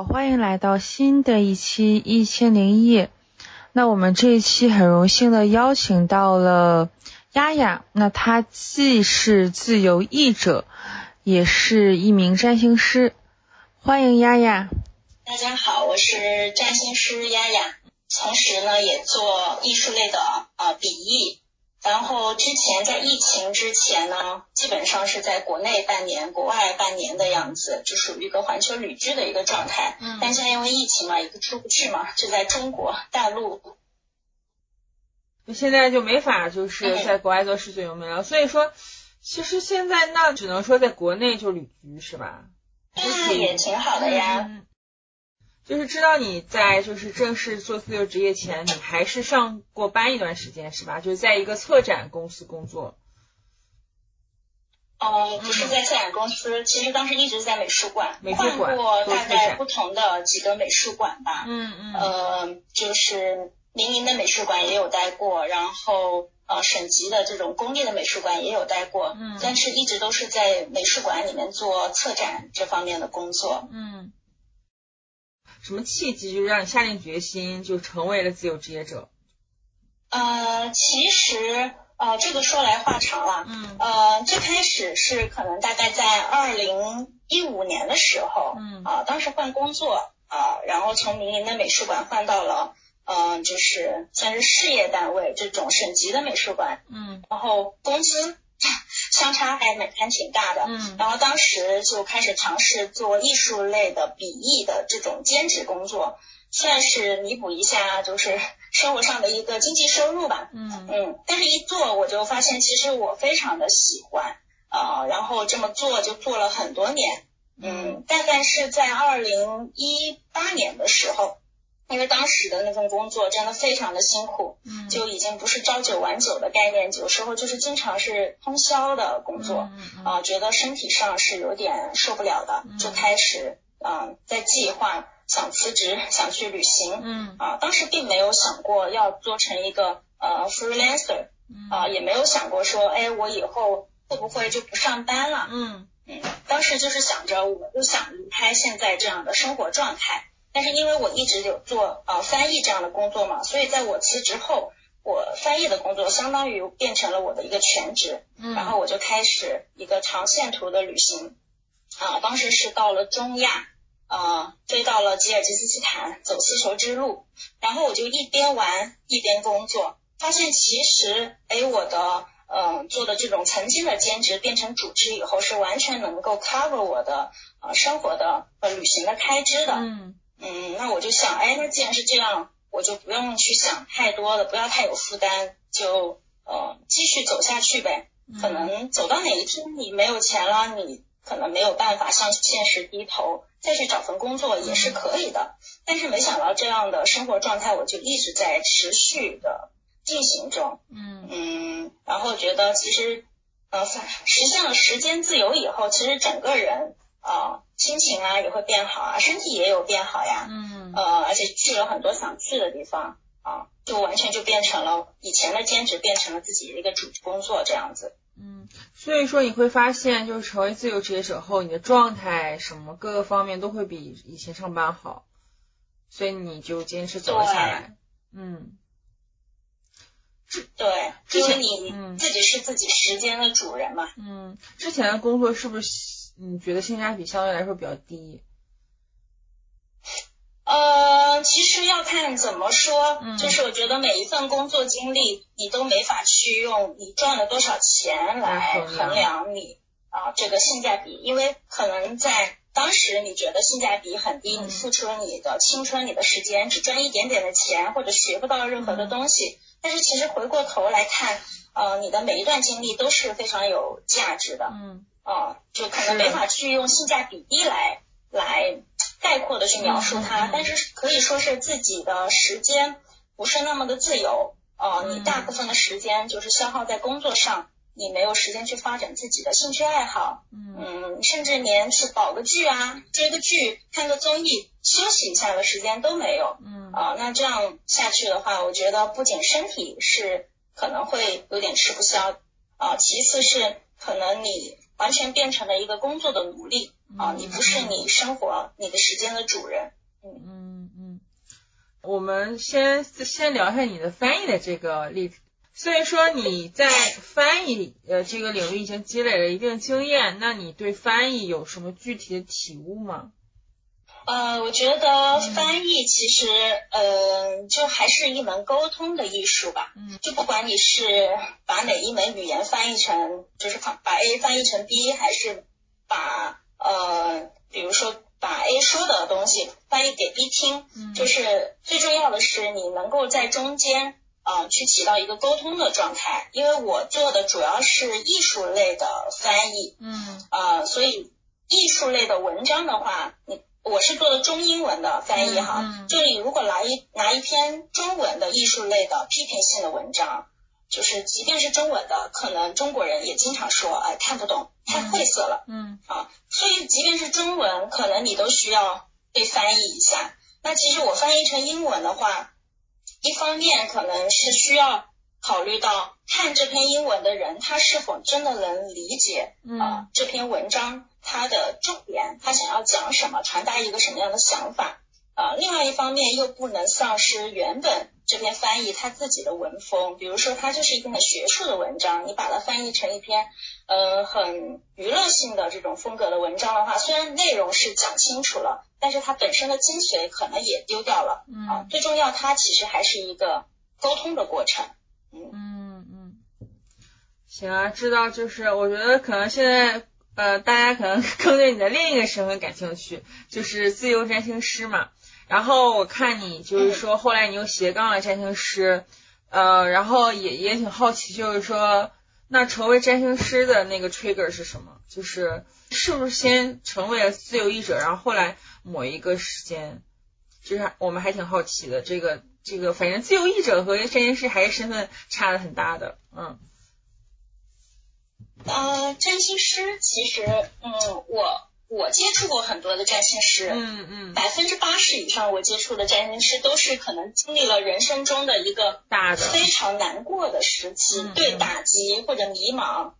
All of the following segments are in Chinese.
好，欢迎来到新的一期一千零一夜。那我们这一期很荣幸的邀请到了丫丫，那她既是自由译者，也是一名占星师。欢迎丫丫。大家好，我是占星师丫丫，同时呢也做艺术类的呃笔译。然后之前在疫情之前呢，基本上是在国内半年，国外半年的样子，就属于一个环球旅居的一个状态。嗯。但现在因为疫情嘛，一个出不去嘛，就在中国大陆。现在就没法就是在国外做世界游民了，所以说，其实现在那只能说在国内就旅居是吧？那也挺好的呀。就是知道你在就是正式做自由职业前，你还是上过班一段时间是吧？就是在一个策展公司工作。哦，不是在策展公司，其实当时一直在美术馆，换过大概不同的几个美术馆吧。嗯嗯。呃，就是民营的美术馆也有待过，然后呃省级的这种公立的美术馆也有待过。嗯。但是一直都是在美术馆里面做策展这方面的工作。嗯。什么契机就让你下定决心就成为了自由职业者？呃，其实呃这个说来话长了。嗯。呃，最开始是可能大概在二零一五年的时候。嗯。啊，当时换工作啊，然后从民营的美术馆换到了嗯，就是算是事业单位这种省级的美术馆。嗯。然后工资。相差还蛮还挺大的，嗯，然后当时就开始尝试做艺术类的笔译的这种兼职工作，算是弥补一下就是 生活上的一个经济收入吧，嗯。嗯，但是一做我就发现其实我非常的喜欢啊，然后这么做就做了很多年，嗯，大概是在二零一八年的时候。因为当时的那份工作真的非常的辛苦，嗯，就已经不是朝九晚九的概念，有时候就是经常是通宵的工作，啊，觉得身体上是有点受不了的，就开始嗯在计划想辞职，想去旅行，嗯，啊，当时并没有想过要做成一个呃 freelancer，啊，也没有想过说，哎，我以后会不会就不上班了，嗯。嗯，当时就是想着，我就想离开现在这样的生活状态。但是因为我一直有做呃翻译这样的工作嘛，所以在我辞职后，我翻译的工作相当于变成了我的一个全职，嗯，然后我就开始一个长线图的旅行，啊，当时是到了中亚，啊，飞到了吉尔吉斯斯坦走丝绸之路，然后我就一边玩一边工作，发现其实哎我的嗯做的这种曾经的兼职变成主职以后是完全能够 cover 我的呃生活的呃旅行的开支的，嗯。嗯，那我就想，哎，那既然是这样，我就不用去想太多了，不要太有负担，就呃继续走下去呗。可能走到哪一天你没有钱了，你可能没有办法向现实低头，再去找份工作也是可以的。但是没想到这样的生活状态，我就一直在持续的进行中。嗯嗯，然后觉得其实呃实现了时间自由以后，其实整个人。啊，心情啊也会变好啊，身体也有变好呀。嗯。呃，而且去了很多想去的地方啊，就完全就变成了以前的兼职，变成了自己的一个主工作这样子。嗯，所以说你会发现，就是成为自由职业者后，你的状态什么各个方面都会比以前上班好，所以你就坚持走了下来。嗯。对，因为你自己是自己时间的主人嘛。嗯。之前的工作是不是？你觉得性价比相对来说比较低？呃，其实要看怎么说，就是我觉得每一份工作经历，你都没法去用你赚了多少钱来衡量你啊这个性价比，因为可能在当时你觉得性价比很低，你付出了你的青春、你的时间，只赚一点点的钱，或者学不到任何的东西，但是其实回过头来看，呃，你的每一段经历都是非常有价值的。嗯。啊，就可能没法去用性价比低来来概括的去描述它，但是可以说是自己的时间不是那么的自由啊，你大部分的时间就是消耗在工作上，你没有时间去发展自己的兴趣爱好，嗯，甚至连去保个剧啊、追个剧、看个综艺、休息一下的时间都没有，嗯，啊，那这样下去的话，我觉得不仅身体是可能会有点吃不消啊，其次是可能你。完全变成了一个工作的奴隶啊，你不是你生活你的时间的主人。嗯嗯嗯，我们先先聊一下你的翻译的这个例子。所以说你在翻译呃这个领域已经积累了一定经验，那你对翻译有什么具体的体悟吗？呃，我觉得翻译其实，呃，就还是一门沟通的艺术吧。嗯。就不管你是把哪一门语言翻译成，就是把 A 翻译成 B，还是把呃，比如说把 A 说的东西翻译给 B 听，就是最重要的是你能够在中间啊去起到一个沟通的状态。因为我做的主要是艺术类的翻译。嗯。啊，所以艺术类的文章的话，你。我是做的中英文的翻译哈，就你如果拿一拿一篇中文的艺术类的批评性的文章，就是即便是中文的，可能中国人也经常说，哎，看不懂，太晦涩了，嗯啊，所以即便是中文，可能你都需要被翻译一下。那其实我翻译成英文的话，一方面可能是需要考虑到看这篇英文的人，他是否真的能理解啊这篇文章。它的重点，他想要讲什么，传达一个什么样的想法啊？另外一方面又不能丧失原本这篇翻译他自己的文风，比如说它就是一篇很学术的文章，你把它翻译成一篇呃很娱乐性的这种风格的文章的话，虽然内容是讲清楚了，但是它本身的精髓可能也丢掉了啊。最重要，它其实还是一个沟通的过程。嗯嗯嗯，行啊，知道就是我觉得可能现在。呃，大家可能 更对你的另一个身份感兴趣，就是自由占星师嘛。然后我看你就是说，后来你又斜杠了占星师，呃，然后也也挺好奇，就是说，那成为占星师的那个 trigger 是什么？就是是不是先成为了自由译者，然后后来某一个时间，就是我们还挺好奇的。这个这个，反正自由译者和占星师还是身份差的很大的，嗯。呃，占星师其实，嗯，我我接触过很多的占星师，嗯嗯，百分之八十以上我接触的占星师都是可能经历了人生中的一个大的非常难过的时期，对打击或者迷茫。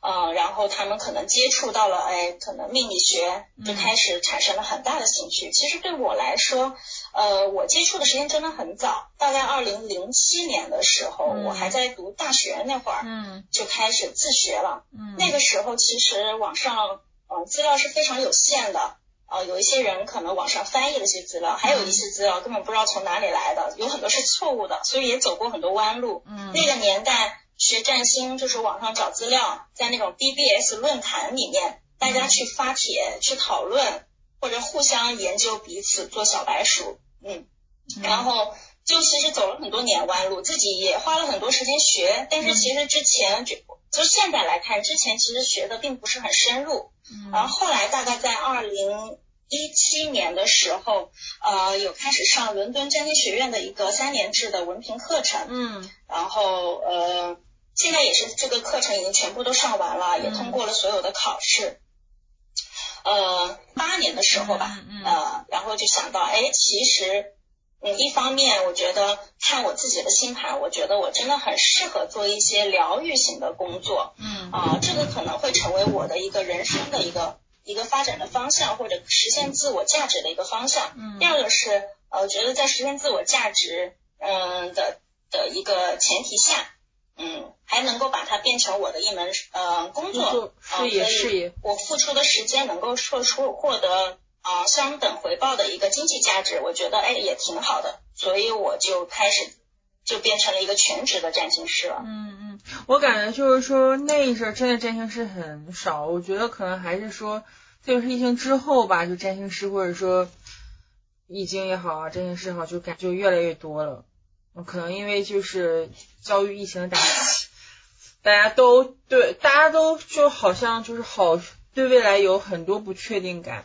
呃，然后他们可能接触到了，哎，可能命理学就开始产生了很大的兴趣。其实对我来说，呃，我接触的时间真的很早，大概二零零七年的时候，我还在读大学那会儿，嗯，就开始自学了。嗯，那个时候其实网上，嗯，资料是非常有限的，呃，有一些人可能网上翻译了些资料，还有一些资料根本不知道从哪里来的，有很多是错误的，所以也走过很多弯路。嗯，那个年代。学占星就是网上找资料，在那种 BBS 论坛里面，大家去发帖去讨论，或者互相研究彼此做小白鼠，嗯，然后就其实走了很多年弯路，自己也花了很多时间学，但是其实之前就就现在来看，之前其实学的并不是很深入，然后后来大概在二零一七年的时候，呃，有开始上伦敦占星学院的一个三年制的文凭课程，嗯，然后呃。现在也是这个课程已经全部都上完了，也通过了所有的考试。呃，八年的时候吧，呃，然后就想到，哎，其实，嗯，一方面我觉得看我自己的星盘，我觉得我真的很适合做一些疗愈型的工作，嗯，啊，这个可能会成为我的一个人生的一个一个发展的方向，或者实现自我价值的一个方向。嗯，第二个是，呃，我觉得在实现自我价值，嗯的的一个前提下。嗯，还能够把它变成我的一门呃工作，事业事业，我付出的时间能够说出获得啊相等回报的一个经济价值，我觉得哎也挺好的，所以我就开始就变成了一个全职的占星师了。嗯嗯，我感觉就是说那一阵真的占星师很少，我觉得可能还是说就是疫情之后吧，就占星师或者说易经也好啊，占星师好就感就越来越多了。可能因为就是遭遇疫情的打击，大家都对大家都就好像就是好对未来有很多不确定感，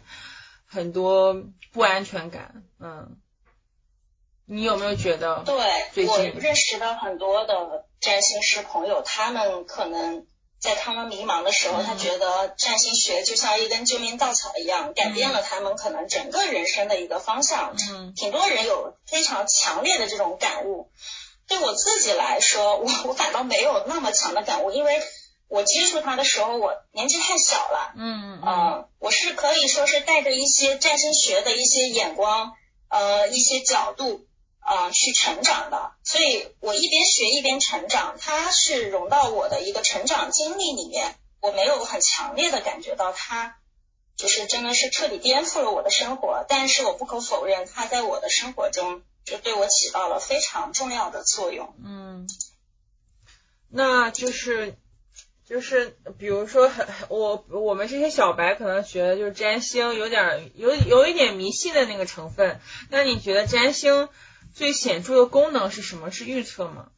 很多不安全感。嗯，你有没有觉得？对，我认识的很多的占星师朋友，他们可能。在他们迷茫的时候，他觉得占星学就像一根救命稻草一样，改变了他们可能整个人生的一个方向。嗯，挺多人有非常强烈的这种感悟。对我自己来说，我我反倒没有那么强的感悟，因为我接触他的时候，我年纪太小了，嗯嗯，我是可以说是带着一些占星学的一些眼光，呃，一些角度，呃，去成长的，所以我一边学一边成长，它是融到我的一个成长经历里面，我没有很强烈的感觉到它，就是真的是彻底颠覆了我的生活，但是我不可否认，它在我的生活中就对我起到了非常重要的作用，嗯，那就是。就是，比如说，我我们这些小白可能觉得，就是占星有点有有一点迷信的那个成分。那你觉得占星最显著的功能是什么？是预测吗？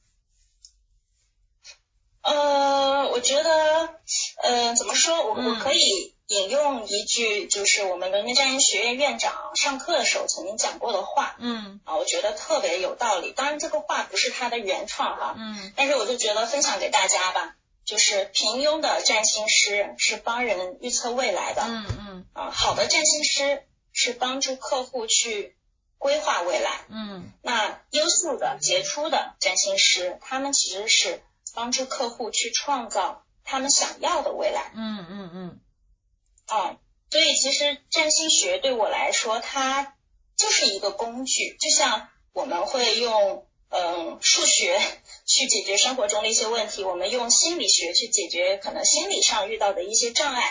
呃，我觉得，呃，怎么说？我我可以引用一句，就是我们伦敦占星学院院长上课的时候曾经讲过的话。嗯。啊，我觉得特别有道理。当然，这个话不是他的原创哈。嗯。但是，我就觉得分享给大家吧。就是平庸的占星师是帮人预测未来的，嗯嗯，啊，好的占星师是帮助客户去规划未来，嗯，那优秀的杰出的占星师，他们其实是帮助客户去创造他们想要的未来，嗯嗯嗯，啊，所以其实占星学对我来说，它就是一个工具，就像我们会用。嗯，数学 去解决生活中的一些问题，我们用心理学去解决可能心理上遇到的一些障碍。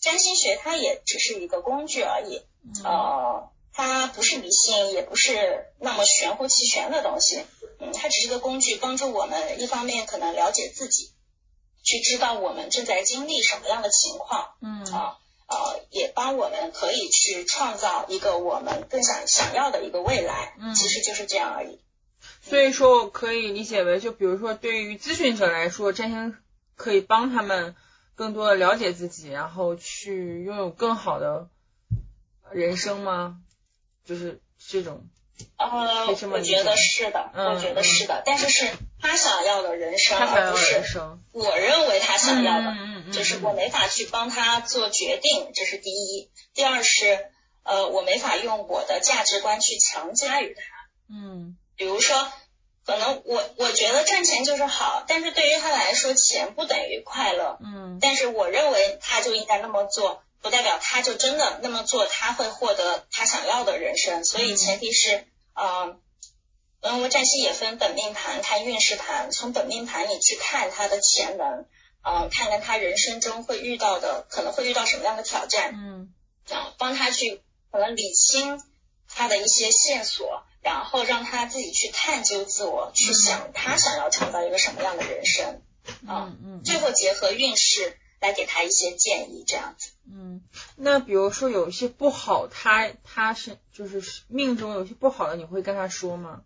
占星学它也只是一个工具而已，呃，它不是迷信，也不是那么玄乎其玄的东西。嗯，它只是个工具，帮助我们一方面可能了解自己，去知道我们正在经历什么样的情况。嗯啊呃，也帮我们可以去创造一个我们更想想要的一个未来。嗯，其实就是这样而已。所以说，我可以理解为，就比如说，对于咨询者来说，占星可以帮他们更多的了解自己，然后去拥有更好的人生吗？就是这种。呃，我觉得是的，我觉得是的，但是是他想要的人生，而不是我认为他想要的，就是我没法去帮他做决定，这是第一。第二是，呃，我没法用我的价值观去强加于他。嗯。比如说，可能我我觉得赚钱就是好，但是对于他来说，钱不等于快乐。嗯。但是我认为他就应该那么做，不代表他就真的那么做，他会获得他想要的人生。所以前提是，嗯，嗯，我占星也分本命盘、看运势盘，从本命盘里去看他的潜能，嗯，看看他人生中会遇到的，可能会遇到什么样的挑战。嗯。啊，帮他去可能理清他的一些线索。然后让他自己去探究自我，去想他想要创造一个什么样的人生啊，嗯，最后结合运势来给他一些建议，这样子。嗯，那比如说有一些不好，他他是就是命中有些不好的，你会跟他说吗？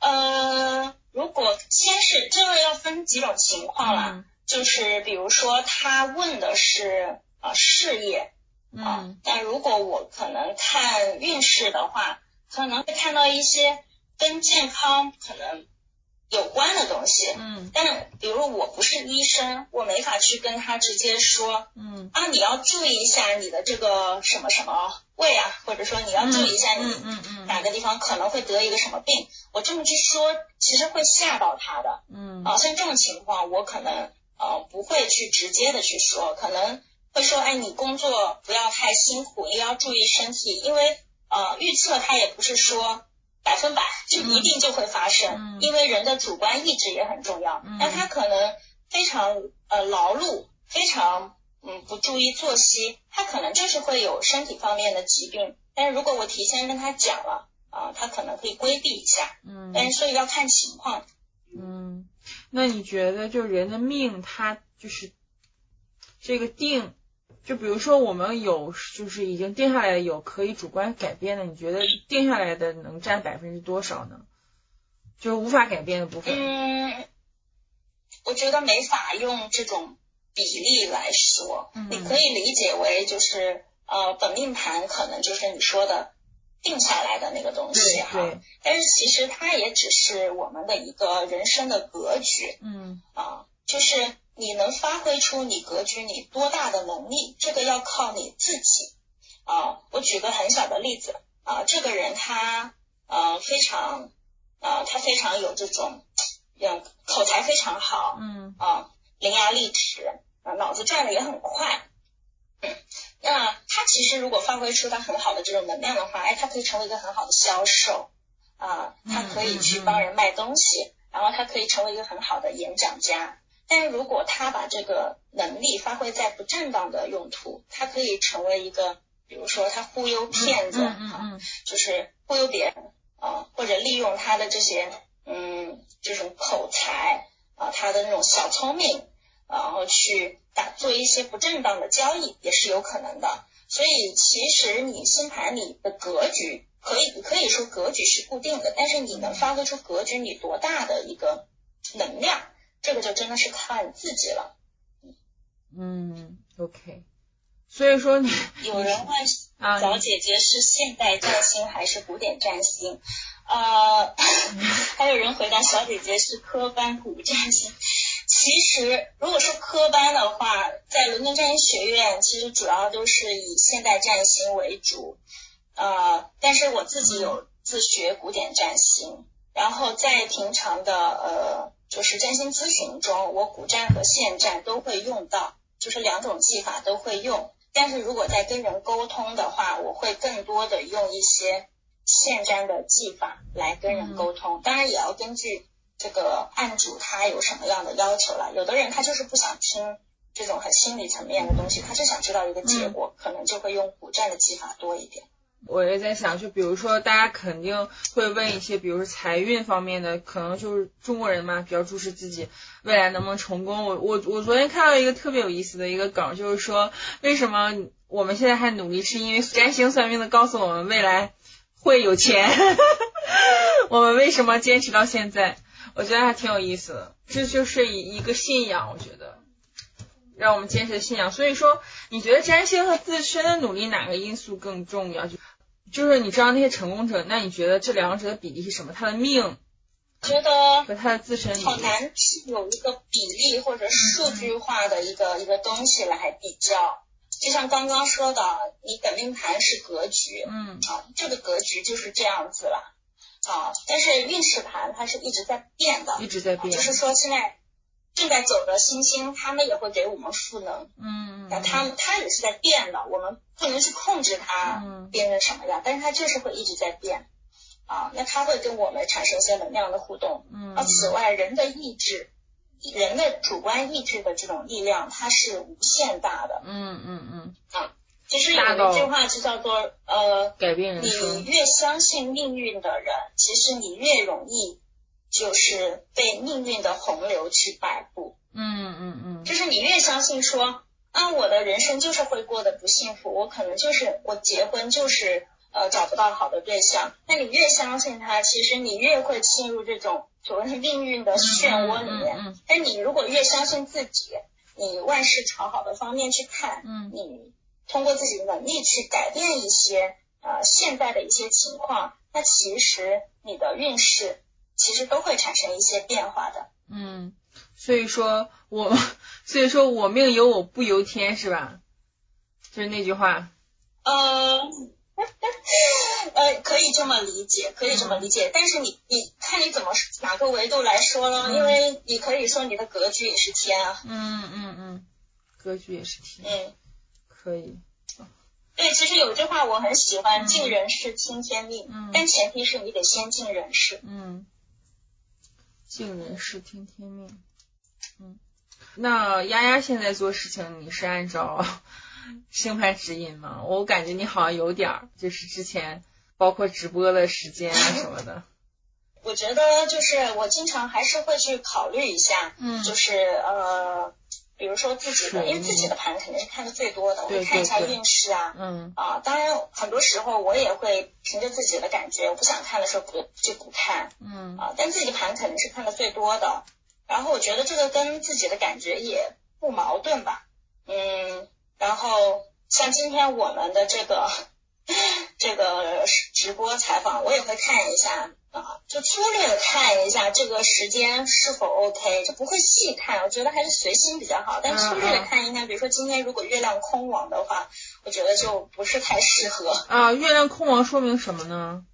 呃，如果先是这个要分几种情况了，就是比如说他问的是啊事业。啊，但如果我可能看运势的话，可能会看到一些跟健康可能有关的东西。嗯，但比如我不是医生，我没法去跟他直接说，嗯，啊，你要注意一下你的这个什么什么胃啊，或者说你要注意一下你哪个地方可能会得一个什么病。我这么去说，其实会吓到他的。嗯，啊，像这种情况，我可能呃不会去直接的去说，可能。会说，哎，你工作不要太辛苦，也要注意身体，因为呃，预测他也不是说百分百就一定就会发生，因为人的主观意志也很重要。那他可能非常呃劳碌，非常嗯不注意作息，他可能就是会有身体方面的疾病。但是如果我提前跟他讲了啊，他可能可以规避一下。嗯，但是所以要看情况。嗯，那你觉得就人的命，他就是这个定？就比如说，我们有就是已经定下来有可以主观改变的，你觉得定下来的能占百分之多少呢？就是无法改变的部分。嗯，我觉得没法用这种比例来说。嗯。你可以理解为就是呃，本命盘可能就是你说的定下来的那个东西哈。对。但是其实它也只是我们的一个人生的格局。嗯。啊，就是。你能发挥出你格局你多大的能力，这个要靠你自己啊。我举个很小的例子啊，这个人他呃非常啊，他非常有这种，嗯，口才非常好，嗯啊，伶牙俐齿，啊，脑子转的也很快。那他其实如果发挥出他很好的这种能量的话，哎，他可以成为一个很好的销售啊，他可以去帮人卖东西，然后他可以成为一个很好的演讲家。但是如果他把这个能力发挥在不正当的用途，他可以成为一个，比如说他忽悠骗子啊，就是忽悠别人啊，或者利用他的这些嗯这种口才啊，他的那种小聪明，然后去打做一些不正当的交易也是有可能的。所以其实你星盘里的格局可以可以说格局是固定的，但是你能发挥出格局你多大的一个能量？这个就真的是看自己了。嗯，OK。所以说你有人问 小姐姐是现代占星还是古典占星？呃，还有人回答小姐姐是科班古占星。其实如果是科班的话，在伦敦占星学院其实主要都是以现代占星为主。呃，但是我自己有自学古典占星，然后在平常的呃。就是占星咨询中，我古占和现占都会用到，就是两种技法都会用。但是如果在跟人沟通的话，我会更多的用一些现占的技法来跟人沟通。当然也要根据这个案主他有什么样的要求了。有的人他就是不想听这种很心理层面的东西，他就想知道一个结果，可能就会用古占的技法多一点。我也在想，就比如说，大家肯定会问一些，比如说财运方面的，可能就是中国人嘛，比较注视自己未来能不能成功。我我我昨天看到一个特别有意思的一个梗，就是说，为什么我们现在还努力，是因为占星算命的告诉我们未来会有钱，我们为什么坚持到现在？我觉得还挺有意思的，这就是一一个信仰，我觉得让我们坚持信仰。所以说，你觉得占星和自身的努力哪个因素更重要？就就是你知道那些成功者，那你觉得这两者的比例是什么？他的命，觉得和他的自身好难有一个比例或者数据化的一个一个东西来比较。就像刚刚说的，你本命盘是格局，嗯，啊，这个格局就是这样子了，啊，但是运势盘它是一直在变的，一直在变，就是说现在。正在走的星星，他们也会给我们赋能。嗯，那他他也是在变的，我们不能去控制它变成什么样，但是它就是会一直在变。啊，那它会跟我们产生一些能量的互动。嗯，而此外，人的意志，人的主观意志的这种力量，它是无限大的。嗯嗯嗯。啊，其实有一句话就叫做呃，改变人生。你越相信命运的人，其实你越容易。就是被命运的洪流去摆布，嗯嗯嗯，就是你越相信说，啊，我的人生就是会过得不幸福，我可能就是我结婚就是呃找不到好的对象，那你越相信他，其实你越会陷入这种所谓的命运的漩涡里面。嗯但你如果越相信自己，你万事朝好的方面去看，嗯，你通过自己的能力去改变一些呃现在的一些情况，那其实你的运势。其实都会产生一些变化的。嗯，所以说我，所以说我命由我不由天，是吧？就是那句话。呃，呃，可以这么理解，可以这么理解。但是你，你看你怎么哪个维度来说了？因为你可以说你的格局也是天啊。嗯嗯嗯，格局也是天。嗯，可以。对，其实有句话我很喜欢：尽人事，听天命。嗯。但前提是你得先尽人事。嗯。尽人事，听天命。嗯，那丫丫现在做事情，你是按照星盘指引吗？我感觉你好像有点儿，就是之前包括直播的时间啊什么的。我觉得就是我经常还是会去考虑一下，嗯，就是呃。比如说自己的，因为自己的盘肯定是看的最多的，我会看一下运势啊，嗯。啊，当然很多时候我也会凭着自己的感觉，我不想看的时候不就不看，嗯。啊，但自己的盘肯定是看的最多的，然后我觉得这个跟自己的感觉也不矛盾吧，嗯，然后像今天我们的这个这个直播采访，我也会看一下。啊，就粗略的看一下这个时间是否 OK，就不会细看。我觉得还是随心比较好。但粗略的看一下，比如说今天如果月亮空亡的话，我觉得就不是太适合。啊，月亮空亡说明什么呢？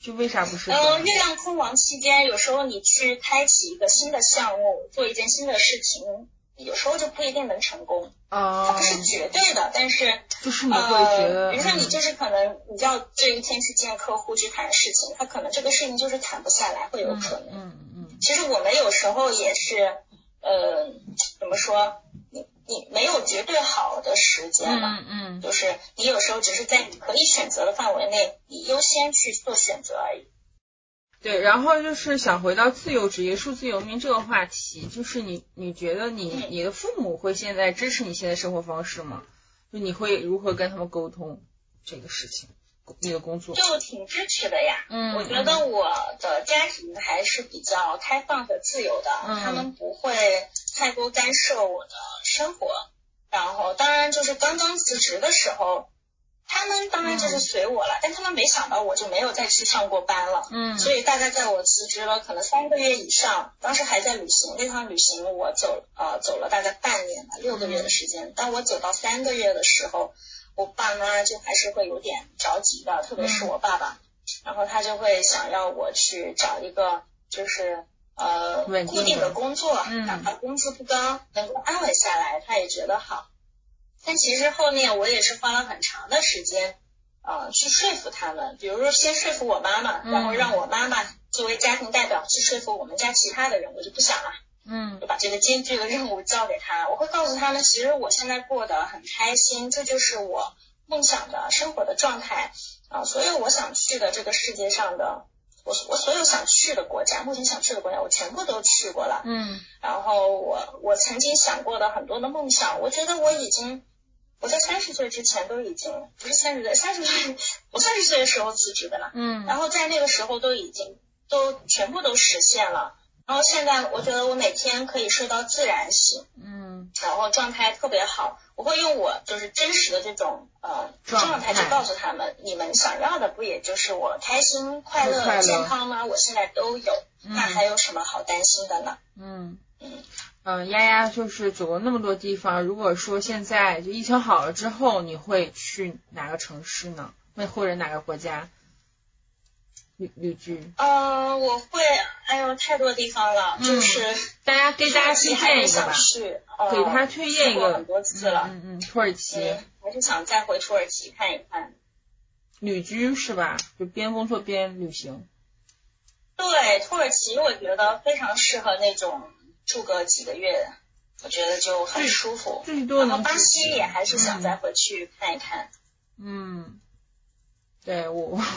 就为啥不适合？呃，月亮空亡期间，有时候你去开启一个新的项目，做一件新的事情，有时候就不一定能成功。啊，它不是绝对的，但是就是你会觉得，比如说你就是可能你要这一天去见客户去谈事情，他可能这个事情就是谈不下来，会有可能。嗯嗯。嗯其实我们有时候也是，呃，怎么说？你你没有绝对好的时间嘛？嗯嗯。就是你有时候只是在你可以选择的范围内，你优先去做选择而已。对，然后就是想回到自由职业、数字游民这个话题，就是你你觉得你你的父母会现在支持你现在生活方式吗？就你会如何跟他们沟通这个事情？你的工作就挺支持的呀。嗯，我觉得我的家庭还是比较开放和自由的，他们不会太多干涉我的生活。然后，当然就是刚刚辞职的时候。他们当然就是随我了，但他们没想到我就没有再去上过班了。嗯，所以大概在我辞职了可能三个月以上，当时还在旅行，那趟旅行我走呃走了大概半年吧，六个月的时间。当我走到三个月的时候，我爸妈就还是会有点着急的，特别是我爸爸，然后他就会想要我去找一个就是呃固定的工作，哪怕工资不高，能够安稳下来，他也觉得好。但其实后面我也是花了很长的时间，呃，去说服他们。比如说，先说服我妈妈，然后让我妈妈作为家庭代表去说服我们家其他的人。我就不想了，嗯，就把这个艰巨的任务交给他。我会告诉他们，其实我现在过得很开心，这就是我梦想的生活的状态啊。所有我想去的这个世界上的。我我所有想去的国家，目前想去的国家，我全部都去过了。嗯。然后我我曾经想过的很多的梦想，我觉得我已经我在三十岁之前都已经不是三十岁，三十岁我三十岁的时候辞职的了。嗯。然后在那个时候都已经都全部都实现了。然后现在我觉得我每天可以睡到自然醒。嗯。然后状态特别好。我会用我就是真实的这种呃状态去告诉他们，你们想要的不也就是我开心、快乐、健康吗？我现在都有，那还有什么好担心的呢？嗯嗯嗯，丫丫就是走了那么多地方，如果说现在就疫情好了之后，你会去哪个城市呢？那或者哪个国家？旅旅居？呃，我会，哎呦，太多地方了，就是大家给大家推荐一个吧，给他推荐一个，很多次了，嗯嗯，土耳其，还是想再回土耳其看一看。旅居是吧？就边工作边旅行。对，土耳其我觉得非常适合那种住个几个月，我觉得就很舒服。最多能。巴西也还是想再回去看一看。嗯，对我。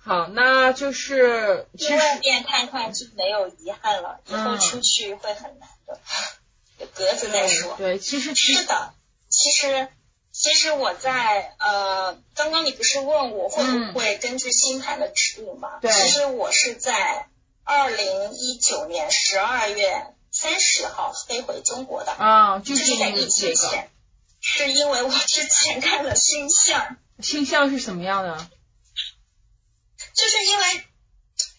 好，那就是去外面看看就没有遗憾了，以后出去会很难的。格子再说。对，其实是的，其实其实我在呃，刚刚你不是问我会不会根据星盘的指引吗？对。其实我是在二零一九年十二月三十号飞回中国的。啊，就是在疫情前。是因为我之前看了星象。星象是什么样的？就是因为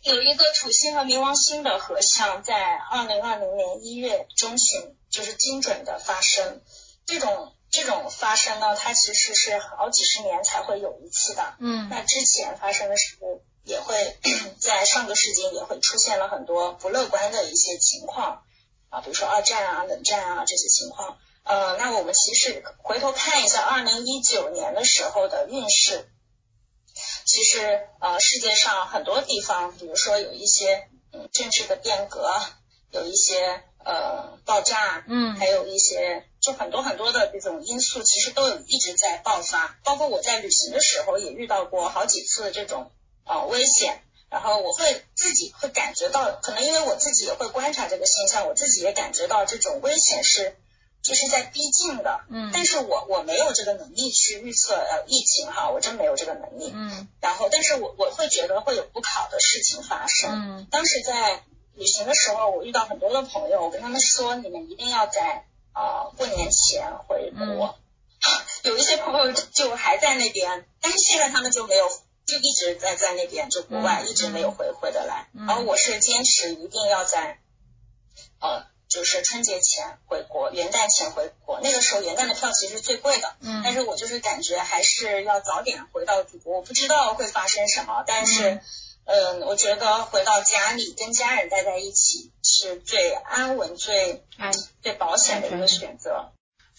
有一个土星和冥王星的合相，在二零二零年一月中旬，就是精准的发生。这种这种发生呢，它其实是好几十年才会有一次的。嗯。那之前发生的时候，也会 在上个世纪也会出现了很多不乐观的一些情况啊，比如说二战啊、冷战啊这些情况。呃，那我们其实回头看一下二零一九年的时候的运势。其实，呃，世界上很多地方，比如说有一些嗯政治的变革，有一些呃爆炸，嗯，还有一些就很多很多的这种因素，其实都有一直在爆发。包括我在旅行的时候也遇到过好几次这种呃危险，然后我会自己会感觉到，可能因为我自己也会观察这个现象，我自己也感觉到这种危险是。就是在逼近的，嗯，但是我我没有这个能力去预测呃疫情哈，我真没有这个能力，嗯，然后但是我我会觉得会有不好的事情发生，嗯，当时在旅行的时候，我遇到很多的朋友，我跟他们说，你们一定要在啊过年前回国，有一些朋友就还在那边，但是现在他们就没有，就一直在在那边，就国外一直没有回回得来，然后我是坚持一定要在，呃。就是春节前回国，元旦前回国。那个时候元旦的票其实最贵的，嗯，但是我就是感觉还是要早点回到祖国。我不知道会发生什么，但是，嗯，我觉得回到家里跟家人待在一起是最安稳、最安、最保险的一个选择。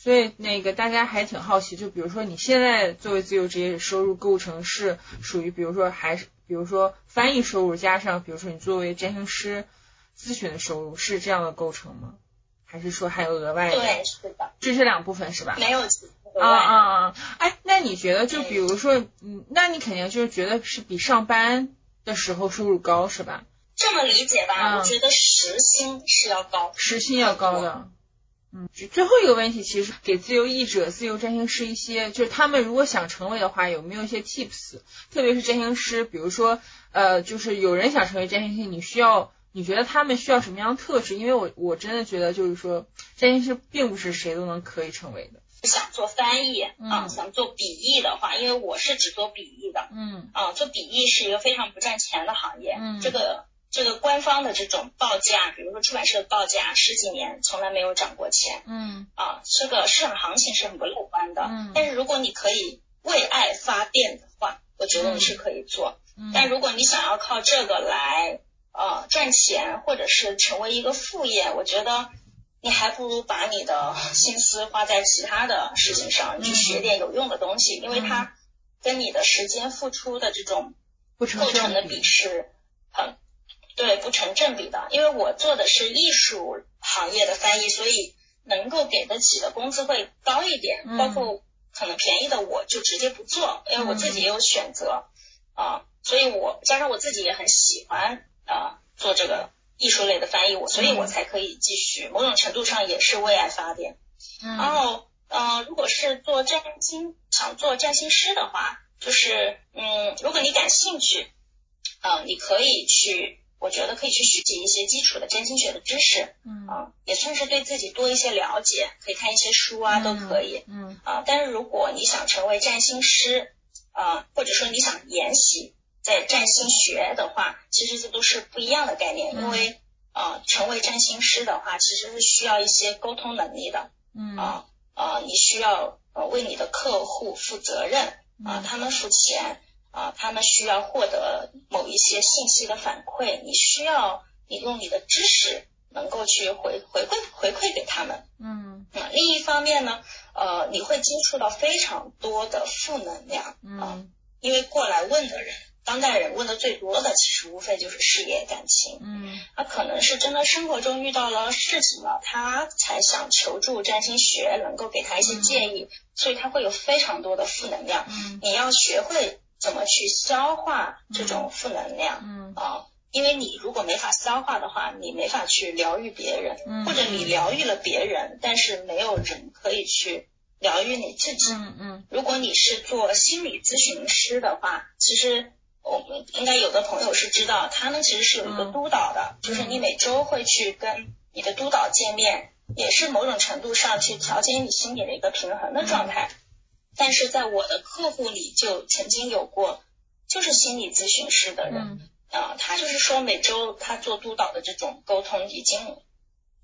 所以那个大家还挺好奇，就比如说你现在作为自由职业收入构成是属于，比如说还是比如说翻译收入加上，比如说你作为占星师咨询的收入是这样的构成吗？还是说还有额外的？对，是的，这是两部分是吧？没有啊啊啊！哎，那你觉得就比如说，嗯，那你肯定就是觉得是比上班的时候收入高是吧？这么理解吧，我觉得时薪是要高，时薪要高的。嗯，最后一个问题，其实给自由译者、自由占星师一些，就是他们如果想成为的话，有没有一些 tips？特别是占星师，比如说，呃，就是有人想成为占星师，你需要，你觉得他们需要什么样的特质？因为我我真的觉得，就是说，占星师并不是谁都能可以成为的。想做翻译啊，想做笔译的话，因为我是只做笔译的，嗯，啊，做笔译是一个非常不赚钱的行业，嗯，这个。这个官方的这种报价，比如说出版社的报价，十几年从来没有涨过钱。嗯，啊，这个市场行情是很不乐观的。嗯，但是如果你可以为爱发电的话，我觉得你是可以做。嗯，但如果你想要靠这个来呃赚钱，或者是成为一个副业，我觉得你还不如把你的心思花在其他的事情上，去学点有用的东西，因为它跟你的时间付出的这种构成的比是很。对，不成正比的，因为我做的是艺术行业的翻译，所以能够给得起的工资会高一点。包括可能便宜的，我就直接不做，因为我自己也有选择啊。所以我加上我自己也很喜欢啊做这个艺术类的翻译，我所以我才可以继续。某种程度上也是为爱发电。然后，呃，如果是做占星，想做占星师的话，就是嗯，如果你感兴趣，嗯，你可以去。我觉得可以去学习一些基础的占星学的知识，嗯啊，也算是对自己多一些了解，可以看一些书啊，都可以，嗯啊。但是如果你想成为占星师啊，或者说你想研习在占星学的话，其实这都是不一样的概念，因为啊，成为占星师的话，其实是需要一些沟通能力的，嗯啊啊，你需要呃为你的客户负责任啊，他们付钱。啊，他们需要获得某一些信息的反馈，你需要你用你的知识能够去回回馈回馈给他们。嗯，啊，另一方面呢，呃，你会接触到非常多的负能量啊，因为过来问的人，当代人问的最多的，其实无非就是事业感情。嗯，他可能是真的生活中遇到了事情了，他才想求助占星学，能够给他一些建议，所以他会有非常多的负能量。嗯，你要学会。怎么去消化这种负能量？嗯啊，因为你如果没法消化的话，你没法去疗愈别人，嗯或者你疗愈了别人，但是没有人可以去疗愈你自己。嗯嗯。如果你是做心理咨询师的话，其实我们应该有的朋友是知道，他们其实是有一个督导的，就是你每周会去跟你的督导见面，也是某种程度上去调节你心理的一个平衡的状态。但是在我的客户里就曾经有过，就是心理咨询师的人，啊，他就是说每周他做督导的这种沟通，已经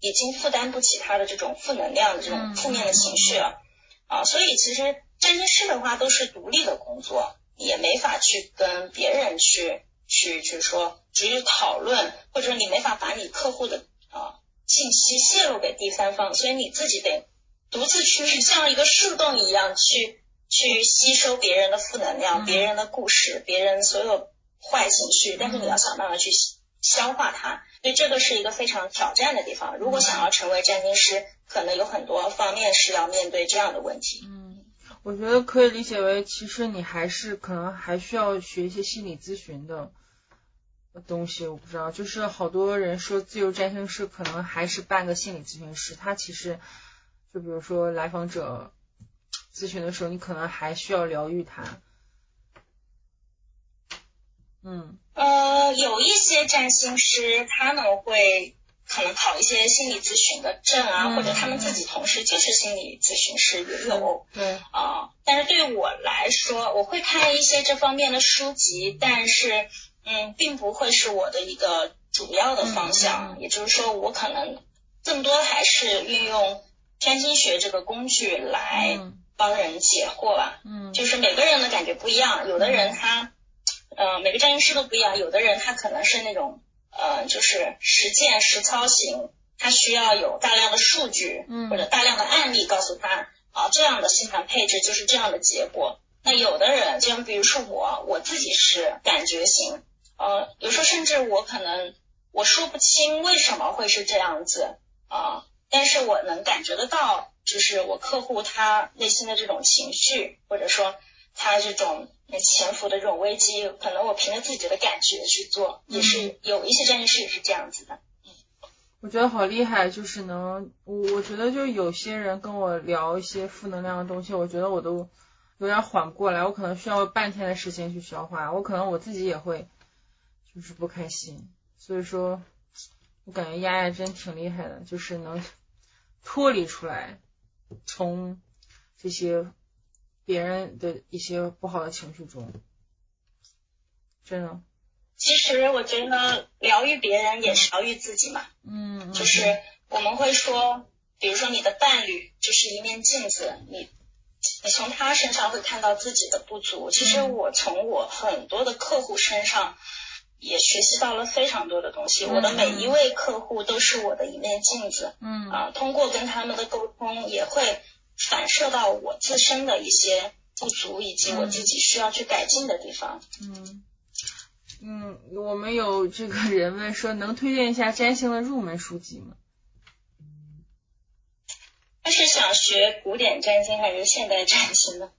已经负担不起他的这种负能量的这种负面的情绪了，啊，所以其实占星师的话都是独立的工作，也没法去跟别人去去去说，去讨论，或者你没法把你客户的啊信息泄露给第三方，所以你自己得。独自去像一个树洞一样去去吸收别人的负能量、别人的故事、别人所有坏情绪，但是你要想办法去消化它，所以这个是一个非常挑战的地方。如果想要成为占星师，可能有很多方面是要面对这样的问题。嗯，我觉得可以理解为，其实你还是可能还需要学一些心理咨询的东西。我不知道，就是好多人说自由占星师可能还是半个心理咨询师，他其实。就比如说来访者咨询的时候，你可能还需要疗愈他。嗯，呃，有一些占星师他们会可能考一些心理咨询的证啊，或者他们自己同时就是心理咨询师也有。对。啊，但是对我来说，我会看一些这方面的书籍，但是嗯，并不会是我的一个主要的方向。也就是说，我可能。更多还是运用占星学这个工具来帮人解惑吧。嗯，就是每个人的感觉不一样，有的人他，呃，每个占星师都不一样，有的人他可能是那种，呃，就是实践实操型，他需要有大量的数据或者大量的案例告诉他，啊，这样的星盘配置就是这样的结果。那有的人，就像比如说我，我自己是感觉型，呃，有时候甚至我可能我说不清为什么会是这样子啊，但是我能感觉得到，就是我客户他内心的这种情绪，或者说他这种潜伏的这种危机，可能我凭着自己的感觉去做，也是有一些这件事也是这样子的。我觉得好厉害，就是能，我我觉得就有些人跟我聊一些负能量的东西，我觉得我都。有点缓不过来，我可能需要半天的时间去消化，我可能我自己也会就是不开心，所以说，我感觉丫丫真挺厉害的，就是能脱离出来，从这些别人的一些不好的情绪中，真的。其实我觉得疗愈别人也是疗愈自己嘛，嗯，就是我们会说，比如说你的伴侣就是一面镜子，你。你从他身上会看到自己的不足。其实我从我很多的客户身上也学习到了非常多的东西。我的每一位客户都是我的一面镜子。嗯啊，通过跟他们的沟通，也会反射到我自身的一些不足，以及我自己需要去改进的地方。嗯嗯，我们有这个人问说，能推荐一下占星的入门书籍吗？他是想学古典占星还是现代占星呢？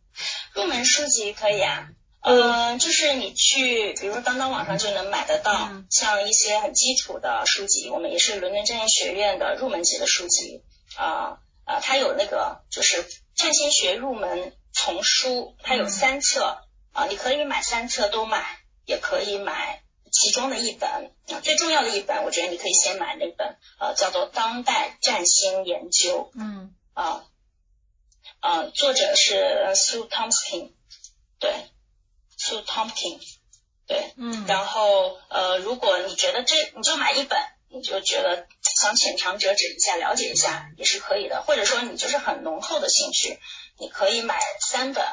入门书籍可以啊，呃，就是你去，比如说当当网上就能买得到，像一些很基础的书籍，我们也是伦敦占星学院的入门级的书籍啊啊，它有那个就是占星学入门丛书，它有三册啊，你可以买三册都买，也可以买其中的一本啊，最重要的一本，我觉得你可以先买那本呃，叫做《当代占星研究》。嗯。啊，啊，作者是 Sue Thompson，对，Sue Thompson，对，嗯，然后呃，如果你觉得这你就买一本，你就觉得想浅尝辄止一下，了解一下也是可以的，或者说你就是很浓厚的兴趣，你可以买三本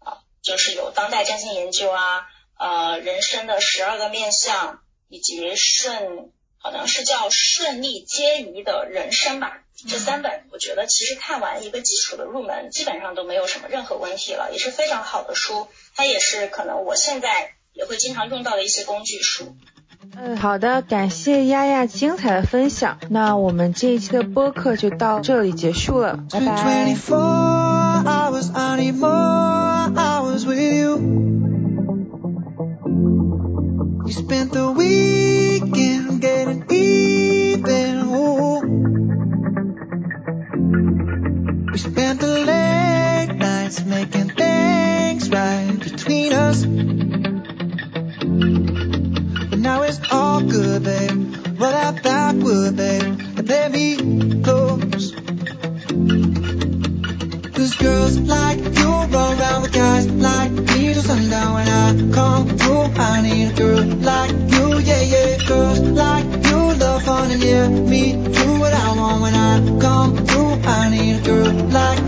啊，就是有当代占星研究啊，呃，人生的十二个面相，以及顺。好像是叫顺利皆宜的人生吧，这三本我觉得其实看完一个基础的入门，基本上都没有什么任何问题了，也是非常好的书，它也是可能我现在也会经常用到的一些工具书。嗯，好的，感谢丫丫精彩的分享，那我们这一期的播客就到这里结束了，拜拜。chance of making things right between us. But now it's all good, babe. What I thought would, babe, and maybe close. Cause girls like you run around with guys like me till sundown when I come through. I need a girl like you, yeah, yeah. Girls like you love fun and yeah, me do what I want when I come through. I need a girl like